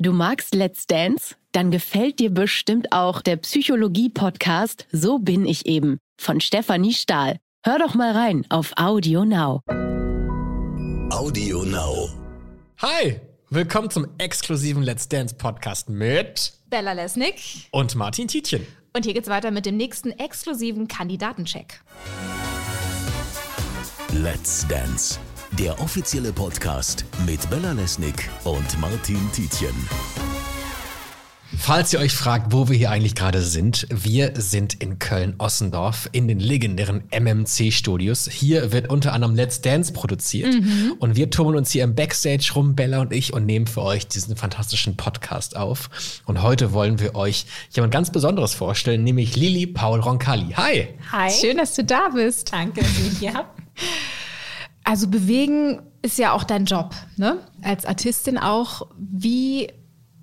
Du magst Let's Dance? Dann gefällt dir bestimmt auch der Psychologie-Podcast So bin ich eben von Stefanie Stahl. Hör doch mal rein auf Audio Now. Audio Now. Hi, willkommen zum exklusiven Let's Dance Podcast mit Bella Lesnick. und Martin Tietjen. Und hier geht's weiter mit dem nächsten exklusiven Kandidatencheck. Let's Dance. Der offizielle Podcast mit Bella Lesnick und Martin Tietjen. Falls ihr euch fragt, wo wir hier eigentlich gerade sind, wir sind in Köln-Ossendorf in den legendären MMC-Studios. Hier wird unter anderem Let's Dance produziert und wir tummeln uns hier im Backstage rum, Bella und ich, und nehmen für euch diesen fantastischen Podcast auf. Und heute wollen wir euch jemand ganz Besonderes vorstellen, nämlich Lili Paul Roncalli. Hi! Hi. Schön, dass du da bist. Danke, dass ihr mich hier habt. Also bewegen ist ja auch dein Job, ne? Als Artistin auch. Wie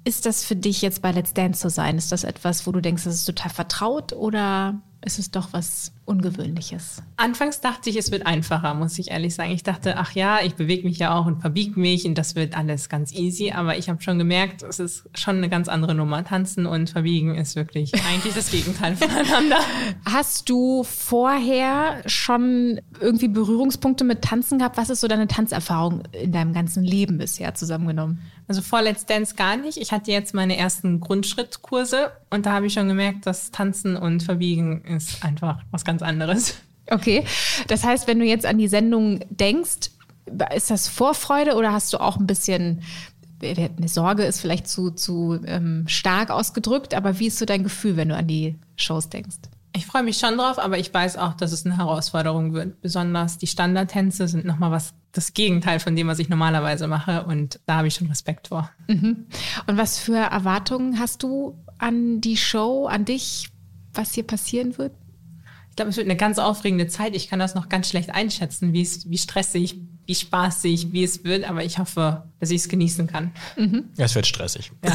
ist das für dich jetzt bei Let's Dance zu sein? Ist das etwas, wo du denkst, das ist total vertraut oder ist es doch was Ungewöhnliches? Anfangs dachte ich, es wird einfacher, muss ich ehrlich sagen. Ich dachte, ach ja, ich bewege mich ja auch und verbiege mich und das wird alles ganz easy. Aber ich habe schon gemerkt, es ist schon eine ganz andere Nummer. Tanzen und verbiegen ist wirklich eigentlich das Gegenteil voneinander. Hast du vorher schon irgendwie Berührungspunkte mit Tanzen gehabt? Was ist so deine Tanzerfahrung in deinem ganzen Leben bisher zusammengenommen? Also vor Let's Dance gar nicht. Ich hatte jetzt meine ersten Grundschrittkurse und da habe ich schon gemerkt, dass Tanzen und Verbiegen ist einfach was ganz anderes. Okay, das heißt, wenn du jetzt an die Sendung denkst, ist das Vorfreude oder hast du auch ein bisschen, eine Sorge ist vielleicht zu, zu ähm, stark ausgedrückt, aber wie ist so dein Gefühl, wenn du an die Shows denkst? Ich freue mich schon drauf, aber ich weiß auch, dass es eine Herausforderung wird. Besonders die Standardtänze sind nochmal was, das Gegenteil von dem, was ich normalerweise mache. Und da habe ich schon Respekt vor. Und was für Erwartungen hast du an die Show, an dich, was hier passieren wird? Ich glaube, es wird eine ganz aufregende Zeit. Ich kann das noch ganz schlecht einschätzen, wie, es, wie stressig, wie spaßig, wie es wird. Aber ich hoffe, dass ich es genießen kann. Es wird stressig. das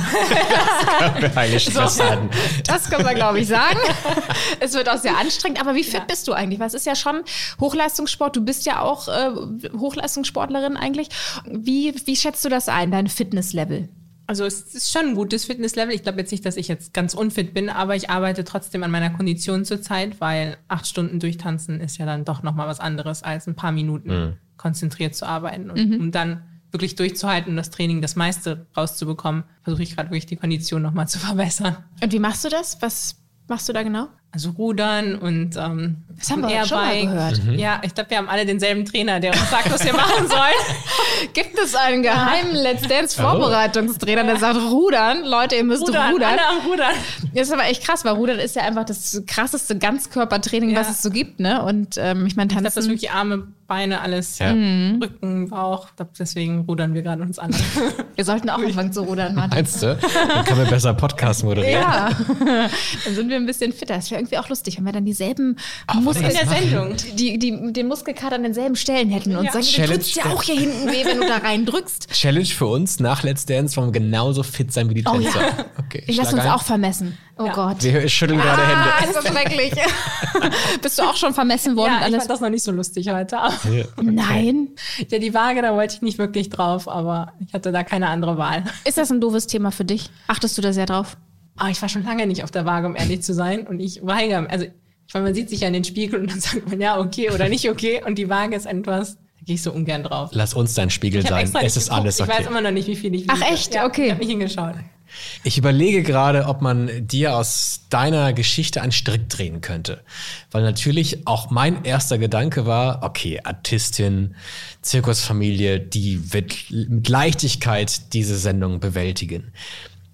können wir eigentlich festhalten. Das können wir, glaube ich, sagen. es wird auch sehr anstrengend. Aber wie fit bist du eigentlich? Weil es ist ja schon Hochleistungssport. Du bist ja auch äh, Hochleistungssportlerin eigentlich. Wie, wie schätzt du das ein, dein Fitnesslevel? Also es ist schon ein gutes Fitnesslevel. Ich glaube jetzt nicht, dass ich jetzt ganz unfit bin, aber ich arbeite trotzdem an meiner Kondition zurzeit, weil acht Stunden durchtanzen ist ja dann doch nochmal was anderes, als ein paar Minuten konzentriert zu arbeiten. Und um dann wirklich durchzuhalten und das Training das meiste rauszubekommen, versuche ich gerade wirklich die Kondition nochmal zu verbessern. Und wie machst du das? Was machst du da genau? Also Rudern und ähm, Das haben wir ein schon mal Airbike. gehört. Ja, ich glaube, wir haben alle denselben Trainer, der uns sagt, was wir machen sollen. Gibt es einen geheimen Let's Dance Vorbereitungstrainer, der sagt Rudern? Leute, ihr müsst rudern. Rudern, alle am Rudern. Das ist aber echt krass, weil Rudern ist ja einfach das krasseste Ganzkörpertraining, was Ja. es so gibt, ne? Und ähm, ich meine, Ich glaube, das ist tanzen. wirklich Arme, Beine, alles. Ja. Rücken, Bauch. Ich glaube, deswegen rudern wir gerade uns an. Wir sollten auch anfangen zu rudern, Martin. Meinst du? Dann können wir besser Podcast moderieren. Ja, dann sind wir ein bisschen fitter. Das wäre irgendwie auch lustig, wenn wir dann dieselben In Muskeln, der Sendung. die, die, den Muskelkater an denselben Stellen hätten und Ja. sagen, du Challenge. tut's ja auch hier hinten weh, wenn du da reindrückst. Challenge für uns nach Let's Dance wollen wir genauso fit sein wie die Oh Tänzer. ja. Okay, Ich lasse uns ein. auch vermessen. Oh Ja. Gott. Wir schütteln gerade Ah, Hände. ist das schrecklich. Bist du auch schon vermessen worden? Ja, ich alles? fand das noch nicht so lustig heute. Nein. Ja, die Waage, da wollte ich nicht wirklich drauf, aber ich hatte da keine andere Wahl. Ist das ein doofes Thema für dich? Achtest du da sehr drauf? Aber ich war schon lange nicht auf der Waage, um ehrlich zu sein. Und ich weigere, also ich meine, man sieht sich ja in den Spiegel und dann sagt man, ja, okay oder nicht okay. Und die Waage ist etwas, da gehe ich so ungern drauf. Lass uns dein Spiegel sein. Es ist geguckt. alles Ich weiß okay. immer noch nicht, wie viel ich Ach, wiege. echt? Ja, Okay. Ich habe nicht hingeschaut. Ich überlege gerade, ob man dir aus deiner Geschichte einen Strick drehen könnte. Weil natürlich auch mein erster Gedanke war, okay, Artistin, Zirkusfamilie, die wird mit Leichtigkeit diese Sendung bewältigen.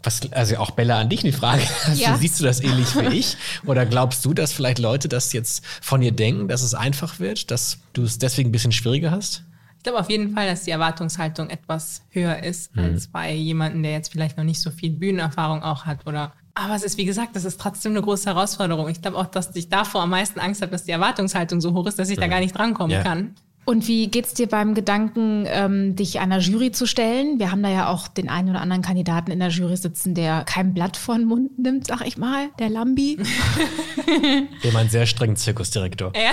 Was, also auch Bella an dich eine Frage. Ja. Siehst du das ähnlich wie ich? Oder glaubst du, dass vielleicht Leute das jetzt von dir denken, dass es einfach wird, dass du es deswegen ein bisschen schwieriger hast? Ich glaube auf jeden Fall, dass die Erwartungshaltung etwas höher ist Mhm. als bei jemandem, der jetzt vielleicht noch nicht so viel Bühnenerfahrung auch hat oder. Aber es ist, wie gesagt, das ist trotzdem eine große Herausforderung. Ich glaube auch, dass ich davor am meisten Angst habe, dass die Erwartungshaltung so hoch ist, dass ich da gar nicht drankommen Ja. kann. Und wie geht's dir beim Gedanken, ähm, dich einer Jury zu stellen? Wir haben da ja auch den einen oder anderen Kandidaten in der Jury sitzen, der kein Blatt vor den Mund nimmt, sag ich mal, der Lambi. Wir haben einen sehr strengen Zirkusdirektor. Ja.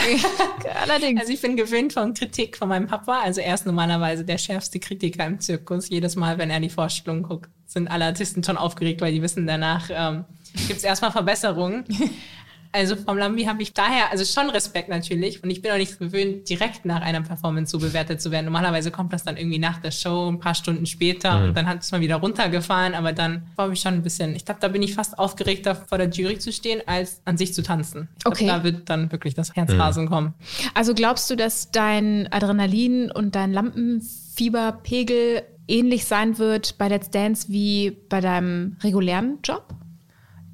Allerdings. Also ich bin gewöhnt von Kritik von meinem Papa. Also er ist normalerweise der schärfste Kritiker im Zirkus. Jedes Mal, wenn er die Vorstellung guckt, sind alle Artisten schon aufgeregt, weil die wissen danach, ähm, gibt es erstmal Verbesserungen. Also vom Lambi habe ich daher, also schon Respekt natürlich. Und ich bin auch nicht gewöhnt, direkt nach einer Performance so bewertet zu werden. Normalerweise kommt das dann irgendwie nach der Show, ein paar Stunden später. Mhm. Und dann hat es mal wieder runtergefahren. Aber dann war ich schon ein bisschen, ich glaube, da bin ich fast aufgeregter, vor der Jury zu stehen, als an sich zu tanzen. Ich glaub, Okay. Da wird dann wirklich das Herzrasen kommen. Also glaubst du, dass dein Adrenalin und dein Lampenfieberpegel ähnlich sein wird bei Let's Dance wie bei deinem regulären Job?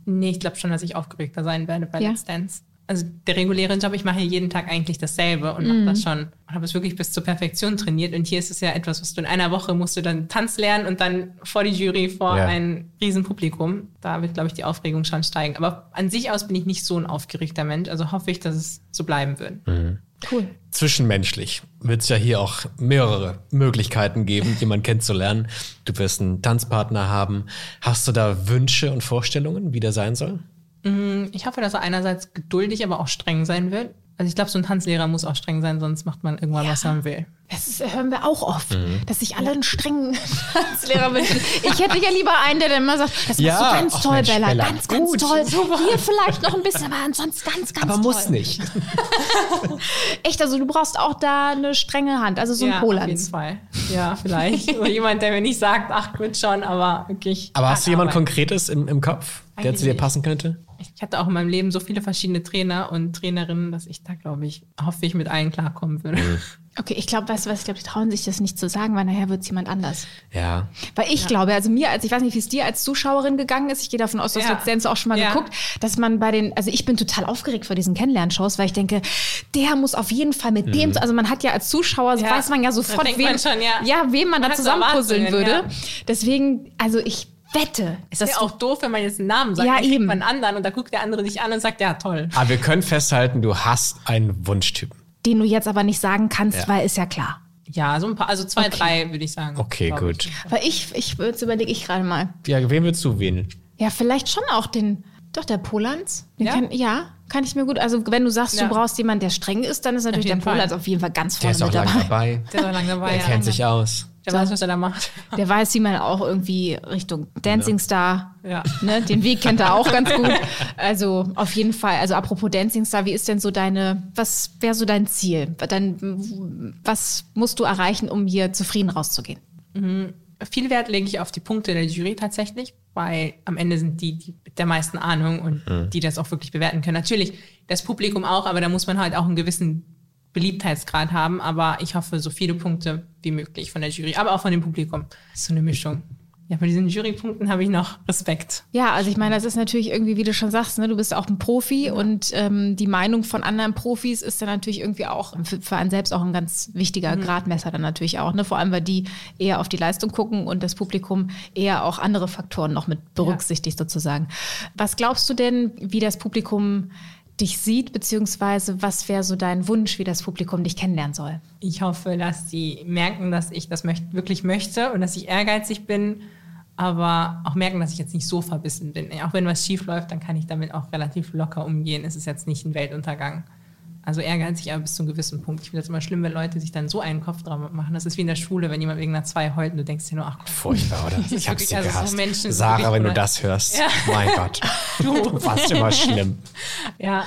Nee, ich glaube schon, dass ich aufgeregter sein werde bei Ja. Let's Dance. Also der reguläre Job, ich mache hier jeden Tag eigentlich dasselbe und mache das schon und habe es wirklich bis zur Perfektion trainiert. Und hier ist es ja etwas, was du in einer Woche musst du dann Tanz lernen und dann vor die Jury, vor Ja. ein Riesenpublikum. Da wird, glaube ich, die Aufregung schon steigen. Aber an sich aus bin ich nicht so ein aufgeregter Mensch. Also hoffe ich, dass es so bleiben wird. Cool. Zwischenmenschlich wird es ja hier auch mehrere Möglichkeiten geben, jemanden kennenzulernen. Du wirst einen Tanzpartner haben. Hast du da Wünsche und Vorstellungen, wie der sein soll? Ich hoffe, dass er einerseits geduldig, aber auch streng sein wird. Also ich glaube, so ein Tanzlehrer muss auch streng sein, sonst macht man irgendwann, was man will. Das ist, hören wir auch oft, dass sich alle einen strengen Tanzlehrer wünschen. Ich hätte ja lieber einen, der dann immer sagt, das Ja, machst du ganz toll, Mensch, Bella, Bella, ganz, ganz gut, toll. Hier vielleicht noch ein bisschen, aber ansonsten ganz, ganz Aber toll. muss nicht. Echt, also du brauchst auch da eine strenge Hand, also so ein ja, auf jeden. Fall. Ja, vielleicht. Oder jemand, der mir nicht sagt, ach gut schon, aber wirklich. Aber hast du jemand. Konkretes im, im Kopf, der Eigentlich zu dir passen könnte? Ich hatte auch in meinem Leben so viele verschiedene Trainer und Trainerinnen, dass ich da, glaube ich, hoffe ich mit allen klarkommen würde. Okay, ich glaube, weißt du was, ich glaube, die trauen sich das nicht zu sagen, weil nachher wird es jemand anders. Ja. Weil ich glaube, also mir, als ich weiß nicht, wie es dir als Zuschauerin gegangen ist, ich gehe davon aus, dass Ja. Let's Dance auch schon mal Ja. geguckt, dass man bei den, also ich bin total aufgeregt vor diesen Kennenlernshows, weil ich denke, der muss auf jeden Fall mit dem, also man hat ja als Zuschauer, so Ja. weiß man ja sofort, wem, man schon, ja. ja, wem man, Man da zusammenpuzzeln würde. ja. Deswegen, also ich wette, dass wäre du- auch doof, wenn man jetzt einen Namen sagt, Ja, eben. man einen anderen und da guckt der andere dich an und sagt, ja, toll. Aber wir können festhalten, du hast einen Wunschtypen. den du jetzt aber nicht sagen kannst, Ja. weil ist ja klar. Ja, so ein paar, also zwei, drei würde ich sagen. Okay, gut. ich. Aber ich, ich jetzt überlege ich gerade mal. Ja, wen würdest du wählen? Ja, vielleicht schon auch den, doch der Polanz. Den Ja? Kann, ja, kann ich mir gut. Also wenn du sagst, Ja. du brauchst jemanden, der streng ist, dann ist natürlich der Fall. Polanz auf jeden Fall ganz Der vorne ist auch mit lange dabei. dabei. Der ist auch lange dabei. Der ja. kennt sich aus. Der weiß, was er da macht. Der weiß, wie man auch irgendwie Richtung Dancing Star, Ja. ne, den Weg kennt er auch ganz gut. Also auf jeden Fall. Also apropos Dancing Star, wie ist denn so deine, was wäre so dein Ziel? Dein, was musst du erreichen, um hier zufrieden rauszugehen? Viel Wert lege ich auf die Punkte der Jury tatsächlich, weil am Ende sind die, die mit der meisten Ahnung und die das auch wirklich bewerten können. Natürlich das Publikum auch, aber da muss man halt auch einen gewissen Beliebtheitsgrad haben. Aber ich hoffe, so viele Punkte wie möglich von der Jury, aber auch von dem Publikum. Das ist so eine Mischung. Ja, bei diesen Jurypunkten habe ich noch Respekt. Ja, also ich meine, das ist natürlich irgendwie, wie du schon sagst, ne, du bist auch ein Profi und ähm, die Meinung von anderen Profis ist dann natürlich irgendwie auch für, für einen selbst auch ein ganz wichtiger Gradmesser dann natürlich auch. Ne? Vor allem, weil die eher auf die Leistung gucken und das Publikum eher auch andere Faktoren noch mit berücksichtigt sozusagen. Was glaubst du denn, wie das Publikum dich sieht, beziehungsweise was wäre so dein Wunsch, wie das Publikum dich kennenlernen soll? Ich hoffe, dass die merken, dass ich das möcht wirklich möchte und dass ich ehrgeizig bin, aber auch merken, dass ich jetzt nicht so verbissen bin. Auch wenn was schief läuft, dann kann ich damit auch relativ locker umgehen. Es ist jetzt nicht ein Weltuntergang. Also ehrgeizig, aber bis zu einem gewissen Punkt. Ich finde das immer schlimm, wenn Leute sich dann so einen Kopf drauf machen. Das ist wie in der Schule, wenn jemand wegen einer 2 heult und du denkst dir nur, ach komm, Furchtbar, oder? ist Ich hab wirklich- sie also so gehasst. Menschen- Sarah, wenn du das hörst. Ja. Mein Gott. Du warst immer schlimm. Ja,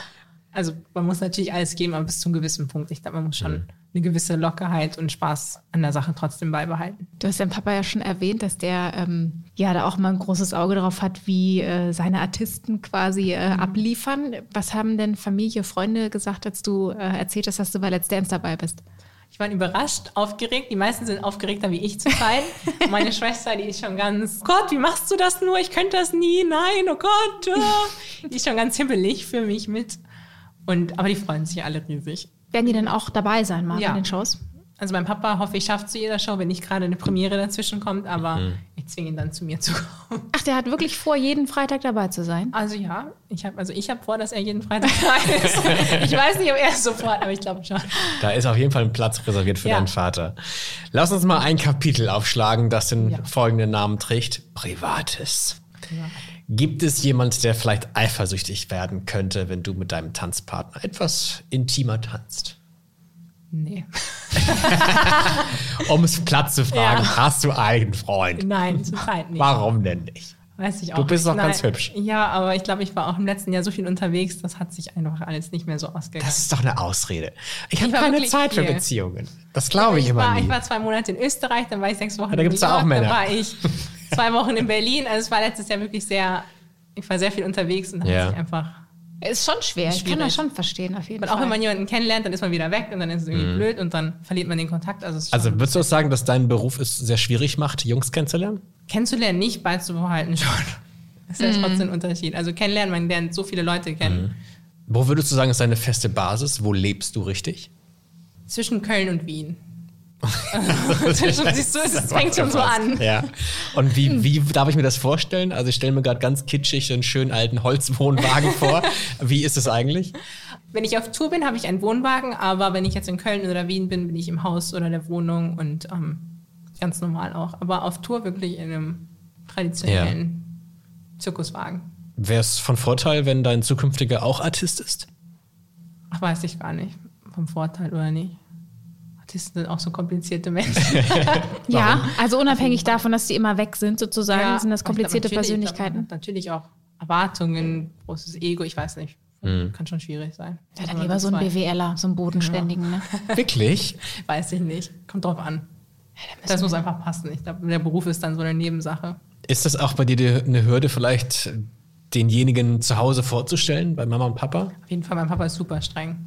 also man muss natürlich alles geben, aber bis zu einem gewissen Punkt. Ich glaube, man muss schon eine gewisse Lockerheit und Spaß an der Sache trotzdem beibehalten. Du hast deinen Papa ja schon erwähnt, dass der ähm, ja da auch mal ein großes Auge drauf hat, wie äh, seine Artisten quasi äh, abliefern. Was haben denn Familie, Freunde gesagt, als du äh, erzählt hast, dass du bei Let's Dance dabei bist? Ich war überrascht, aufgeregt. Die meisten sind aufgeregter wie ich zur Zeit. Meine Schwester, die ist schon ganz, oh Gott, wie machst du das nur? Ich könnte das nie. Nein, oh Gott. ah. Die ist schon ganz himmelig für mich mit. Und, aber die freuen sich alle riesig. Werden die denn auch dabei sein mal Ja. bei den Shows? Also mein Papa hoffe ich schafft zu jeder Show, wenn nicht gerade eine Premiere dazwischen kommt, aber Mhm. ich zwinge ihn dann zu mir zu kommen. Ach, der hat wirklich vor, jeden Freitag dabei zu sein. Also ja, ich habe also ich habe vor, dass er jeden Freitag da ist. Ich weiß nicht, ob er es sofort, aber ich glaube schon. Da ist auf jeden Fall ein Platz reserviert für Ja. deinen Vater. Lass uns mal ein Kapitel aufschlagen, das den Ja. folgenden Namen trägt: Privates. Gibt es jemand, der vielleicht eifersüchtig werden könnte, wenn du mit deinem Tanzpartner etwas intimer tanzt? Nee. um es platt zu fragen, Ja. hast du einen Freund? Nein, zurzeit nicht. Warum denn nicht? Weiß ich auch Du bist doch ganz hübsch. Ja, aber ich glaube, ich war auch im letzten Jahr so viel unterwegs, das hat sich einfach alles nicht mehr so ausgegangen. Das ist doch eine Ausrede. Ich habe keine Zeit für viel. Beziehungen. Das glaube ich, ich, immer war, nie. ich war zwei Monate in Österreich, dann war ich sechs Wochen Ja, da in gibt's New ja auch York, Männer. dann war ich zwei Wochen in Berlin. Also es war letztes Jahr wirklich sehr, ich war sehr viel unterwegs und dann Ja. hat sich einfach Ist schon schwer. Ich kann Schwierig. das schon verstehen, auf jeden Und auch Fall. wenn man jemanden kennenlernt, dann ist man wieder weg und dann ist es irgendwie blöd und dann verliert man den Kontakt. Also, Mhm. Also würdest du auch sagen, dass dein Beruf es sehr schwierig macht, Jungs kennenzulernen? kennenzulernen nicht, beizubehalten schon. Das ist ja trotzdem ein Unterschied. Also kennenlernen, man lernt so viele Leute kennen. Wo würdest du sagen, ist deine feste Basis? Wo lebst du richtig? Zwischen Köln und Wien. Siehst du, es fängt schon so an. Ja. Und wie, wie darf ich mir das vorstellen? Also ich stelle mir gerade ganz kitschig einen schönen alten Holzwohnwagen vor. Wie ist es eigentlich? Wenn ich auf Tour bin, habe ich einen Wohnwagen, aber wenn ich jetzt in Köln oder Wien bin, bin ich im Haus oder der Wohnung und ähm, ganz normal auch. Aber auf Tour wirklich in einem traditionellen Zirkuswagen. Wäre es von Vorteil, wenn dein zukünftiger auch Artist ist? Ach, weiß ich gar nicht. Vom Vorteil oder nicht. Artisten sind auch so komplizierte Menschen. ja, also unabhängig davon, dass die immer weg sind, sozusagen, Ja, sind das glaub, komplizierte natürlich- glaub, Persönlichkeiten. hat Natürlich auch Erwartungen, großes Ego, ich weiß nicht. Kann schon schwierig sein. Ja, dann lieber das so ein BWLer, so einen bodenständigen. Ne? Wirklich? Weiß ich nicht. Kommt drauf an. Das muss einfach passen. Ich glaube, der Beruf ist dann so eine Nebensache. Ist das auch bei dir eine Hürde, vielleicht denjenigen zu Hause vorzustellen, bei Mama und Papa? Auf jeden Fall, mein Papa ist super streng.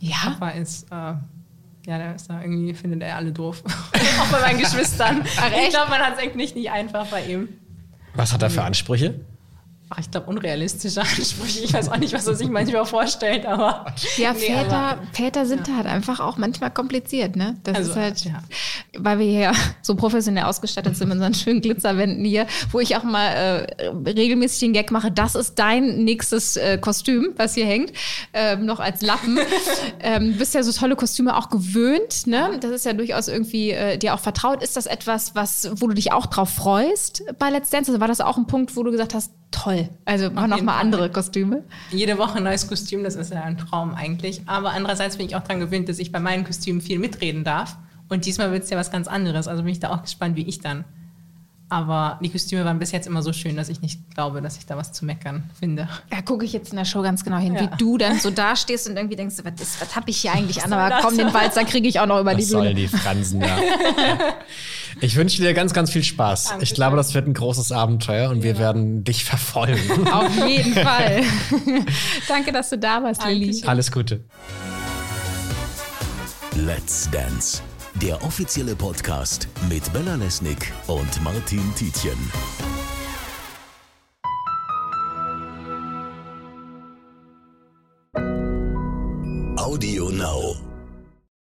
Ja, Papa ist, äh, ja, der ist da irgendwie, findet er alle doof. Auch bei meinen Geschwistern. Ich glaube, man hat es eigentlich nicht einfach bei ihm. Was hat er für Ansprüche? Ach, ich glaube, unrealistische Ansprüche. Ich weiß auch nicht, was er sich manchmal vorstellt, aber. ja Nee, Väter, aber- Väter sind halt einfach auch manchmal kompliziert, ne? Das Also, ist halt, ja. Weil wir hier so professionell ausgestattet sind mit unseren schönen Glitzerwänden hier, wo ich auch mal äh, regelmäßig den Gag mache, das ist dein nächstes äh, Kostüm, was hier hängt, ähm, noch als Lappen. ähm, du bist ja so tolle Kostüme auch gewöhnt, ne? Das ist ja durchaus irgendwie äh, dir auch vertraut. Ist das etwas, was, wo du dich auch drauf freust bei Let's Dance? Also war das auch ein Punkt, wo du gesagt hast, toll, also mach noch jeden mal Fall. andere Kostüme? Jede Woche ein neues Kostüm, das ist ja ein Traum eigentlich. Aber andererseits bin ich auch daran gewöhnt, dass ich bei meinen Kostümen viel mitreden darf. Und diesmal wird es ja was ganz anderes. Also bin ich da auch gespannt, wie ich dann. Aber die Kostüme waren bis jetzt immer so schön, dass ich nicht glaube, dass ich da was zu meckern finde. Da gucke ich jetzt in der Show ganz genau hin, Ja. wie du dann so dastehst und irgendwie denkst, was, ist- was habe ich hier eigentlich an? Aber komm, den Walzer kriege ich auch noch über Was die Bühne. sollen die Fransen da? Ich wünsche dir ganz, ganz viel Spaß. Ich Dankeschön. glaube, das wird ein großes Abenteuer und wir werden dich verfolgen. Auf jeden Fall. Danke, dass du da warst, Lilly. Alles Gute. Let's Dance, der offizielle Podcast mit Bella Lesnick und Martin Tietjen. Audio Now.